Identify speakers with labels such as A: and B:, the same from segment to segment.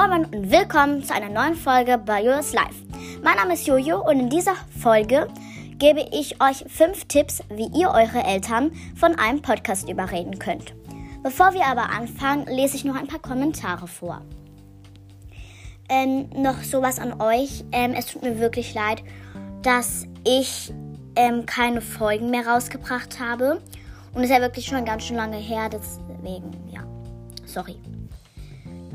A: Moin und willkommen zu einer neuen Folge bei Jojo's Life. Mein Name ist Jojo und in dieser Folge gebe ich euch fünf Tipps, wie ihr eure Eltern von einem Podcast überreden könnt. Bevor wir aber anfangen, lese ich noch ein paar Kommentare vor. Ähm, noch sowas an euch. Ähm, es tut mir wirklich leid, dass ich ähm, keine Folgen mehr rausgebracht habe. Und es ist ja wirklich schon ganz schön lange her, deswegen, ja. Sorry.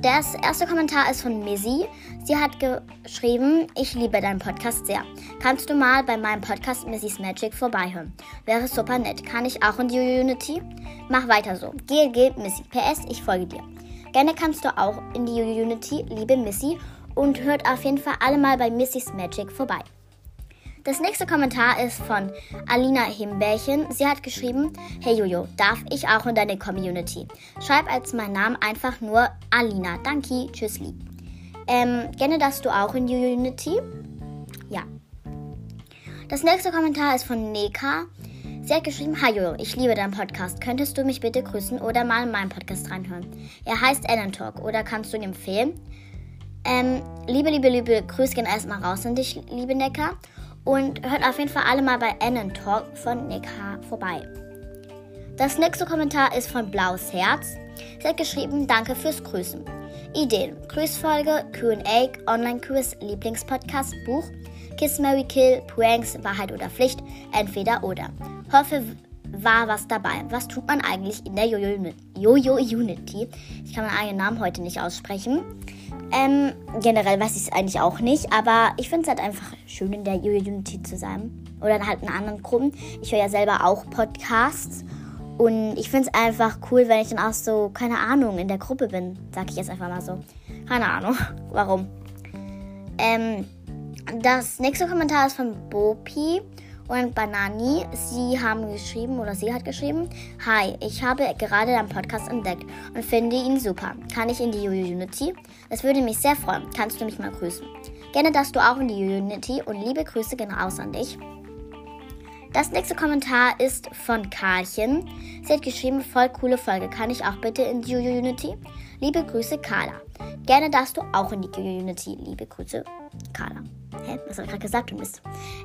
A: Das erste Kommentar ist von Missy. Sie hat geschrieben, ich liebe deinen Podcast sehr. Kannst du mal bei meinem Podcast Missy's Magic vorbeihören? Wäre super nett. Kann ich auch in die Unity? Mach weiter so. GLG Missy. PS, ich folge dir. Gerne kannst du auch in die Unity, liebe Missy, und hört auf jeden Fall alle mal bei Missy's Magic vorbei. Das nächste Kommentar ist von Alina Himbeerchen. Sie hat geschrieben, Hey Jojo, darf ich auch in deine Community? Schreib als mein Name einfach nur Alina. Danke, tschüssli. Ähm, gerne darfst du auch in die Unity? Ja. Das nächste Kommentar ist von Neka. Sie hat geschrieben, Hi Jojo, ich liebe deinen Podcast. Könntest du mich bitte grüßen oder mal in meinen Podcast reinhören? Er heißt Ellen Talk oder kannst du ihn empfehlen? Ähm, liebe, liebe, liebe, Grüße gehen erstmal raus an dich, liebe Necker. Und hört auf jeden Fall alle mal bei Annen Talk von Nick H. vorbei. Das nächste Kommentar ist von Blaues Herz. Sie hat geschrieben, danke fürs Grüßen. Ideen, Grüßfolge, Q&A, Online-Quiz, Lieblingspodcast, Buch, Kiss, Mary, Kill, Pranks, Wahrheit oder Pflicht, entweder oder. Hoffe, war was dabei. Was tut man eigentlich in der Jojo-Unity? Ich kann meinen eigenen Namen heute nicht aussprechen. Ähm, generell weiß ich es eigentlich auch nicht, aber ich finde es halt einfach schön, in der Unity zu sein. Oder halt in anderen Gruppen. Ich höre ja selber auch Podcasts. Und ich finde es einfach cool, wenn ich dann auch so, keine Ahnung, in der Gruppe bin. Sag ich jetzt einfach mal so. Keine Ahnung, warum. Ähm, das nächste Kommentar ist von Bopi und Banani. Sie haben geschrieben oder sie hat geschrieben, Hi, ich habe gerade deinen Podcast entdeckt und finde ihn super. Kann ich in die Unity? Es würde mich sehr freuen. Kannst du mich mal grüßen? Gerne darfst du auch in die Unity und liebe Grüße gehen raus an dich. Das nächste Kommentar ist von Karlchen. Sie hat geschrieben, voll coole Folge. Kann ich auch bitte in die Unity? Liebe Grüße, Carla. Gerne darfst du auch in die Unity. Liebe Grüße, Carla. Hä? Was habe ich gerade gesagt? Du Mist.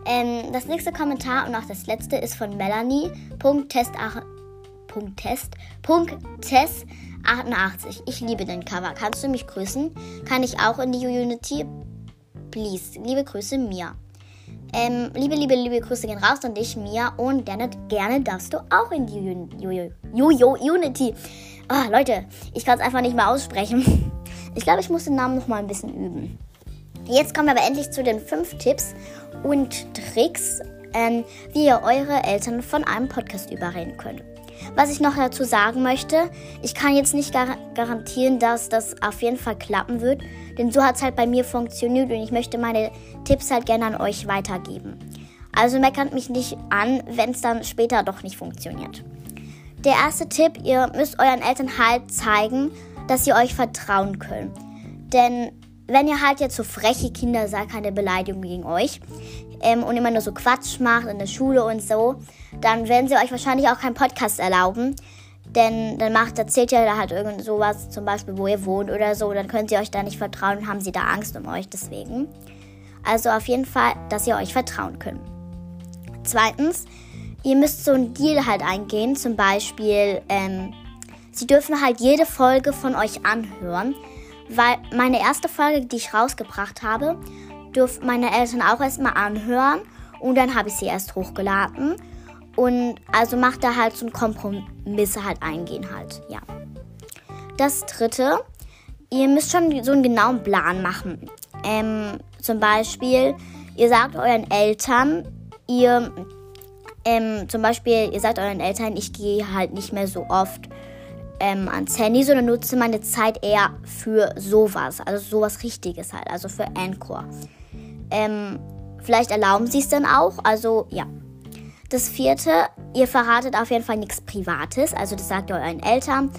A: Ähm, das nächste Kommentar und auch das letzte ist von Melanie. Punkt Test, Punkt Test, Punkt Test 88. Ich liebe den Cover. Kannst du mich grüßen? Kann ich auch in die Unity? Please. Liebe Grüße, Mia. Ähm, liebe, liebe, liebe Grüße gehen raus an dich, Mia. Und gerne, gerne darfst du auch in die Jojo Unity. Oh, Leute, ich kann es einfach nicht mehr aussprechen. Ich glaube, ich muss den Namen noch mal ein bisschen üben. Jetzt kommen wir aber endlich zu den fünf Tipps und Tricks, ähm, wie ihr eure Eltern von einem Podcast überreden könnt. Was ich noch dazu sagen möchte, ich kann jetzt nicht gar garantieren, dass das auf jeden Fall klappen wird, denn so hat es halt bei mir funktioniert und ich möchte meine Tipps halt gerne an euch weitergeben. Also meckert mich nicht an, wenn es dann später doch nicht funktioniert. Der erste Tipp, ihr müsst euren Eltern halt zeigen, dass sie euch vertrauen können. Denn wenn ihr halt jetzt so freche Kinder seid, keine Beleidigung gegen euch, ähm, und immer nur so Quatsch macht in der Schule und so, dann werden sie euch wahrscheinlich auch keinen Podcast erlauben. Denn dann macht, erzählt ihr da halt irgend sowas, zum Beispiel, wo ihr wohnt oder so, dann können sie euch da nicht vertrauen und haben sie da Angst um euch deswegen. Also auf jeden Fall, dass ihr euch vertrauen könnt. Zweitens, ihr müsst so einen Deal halt eingehen, zum Beispiel, ähm, sie dürfen halt jede Folge von euch anhören weil meine erste Folge, die ich rausgebracht habe, durften meine Eltern auch erstmal anhören und dann habe ich sie erst hochgeladen. Und also macht da halt so ein Kompromisse halt eingehen halt, ja. Das dritte, ihr müsst schon so einen genauen Plan machen. Ähm, zum Beispiel, ihr sagt euren Eltern, ihr, ähm, zum Beispiel, ihr sagt euren Eltern, ich gehe halt nicht mehr so oft ähm, ans Handy, sondern nutze meine Zeit eher für sowas. Also sowas Richtiges halt, also für Anchor. Ähm, vielleicht erlauben sie es dann auch. Also ja. Das vierte, ihr verratet auf jeden Fall nichts Privates. Also das sagt ihr euren Eltern,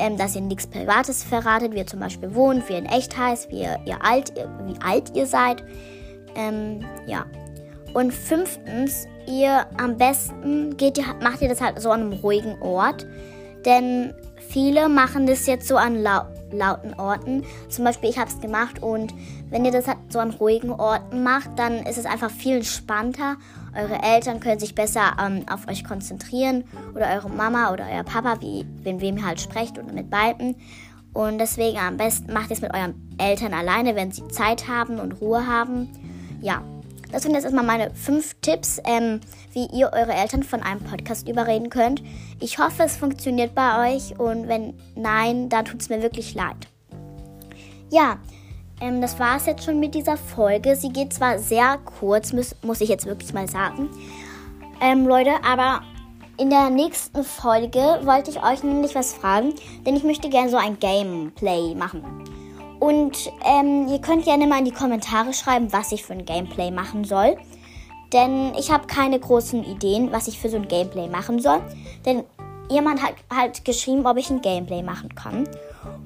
A: ähm, dass ihr nichts Privates verratet, wie ihr zum Beispiel wohnt, wie ihr in echt heißt, wie ihr, ihr alt, wie alt ihr seid. Ähm, ja. Und fünftens, ihr am besten geht macht ihr das halt so an einem ruhigen Ort. Denn viele machen das jetzt so an, lauten Orten. Zum Beispiel, ich habe es gemacht und wenn ihr das so an ruhigen Orten macht, dann ist es einfach viel entspannter. Eure Eltern können sich besser ähm, auf euch konzentrieren oder eure Mama oder euer Papa, wie, mit wem ihr halt sprecht oder mit beiden. Und deswegen am besten macht ihr es mit euren Eltern alleine, wenn sie Zeit haben und Ruhe haben. Ja, das sind jetzt erstmal meine fünf Tipps, ähm, wie ihr eure Eltern von einem Podcast überreden könnt. Ich hoffe, es funktioniert bei euch und wenn nein, dann tut es mir wirklich leid. Ja, ähm, das war es jetzt schon mit dieser Folge. Sie geht zwar sehr kurz, muss, muss ich jetzt wirklich mal sagen. Ähm, Leute, aber in der nächsten Folge wollte ich euch nämlich was fragen, denn ich möchte gerne so ein Gameplay machen. Und ähm, ihr könnt gerne mal in die Kommentare schreiben, was ich für ein Gameplay machen soll. Denn ich habe keine großen Ideen, was ich für so ein Gameplay machen soll. Denn jemand hat halt geschrieben, ob ich ein Gameplay machen kann.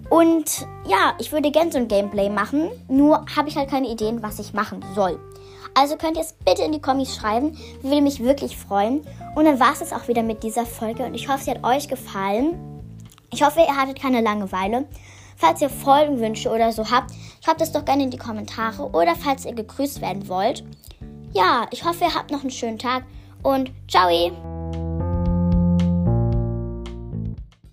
A: Und ja, ich würde gerne so ein Gameplay machen, nur habe ich halt keine Ideen, was ich machen soll. Also könnt ihr es bitte in die Kommis schreiben, würde mich wirklich freuen. Und dann war es jetzt auch wieder mit dieser Folge und ich hoffe, sie hat euch gefallen. Ich hoffe, ihr hattet keine Langeweile. Falls ihr Folgenwünsche oder so habt, schreibt es doch gerne in die Kommentare oder falls ihr gegrüßt werden wollt. Ja, ich hoffe, ihr habt noch einen schönen Tag und ciao!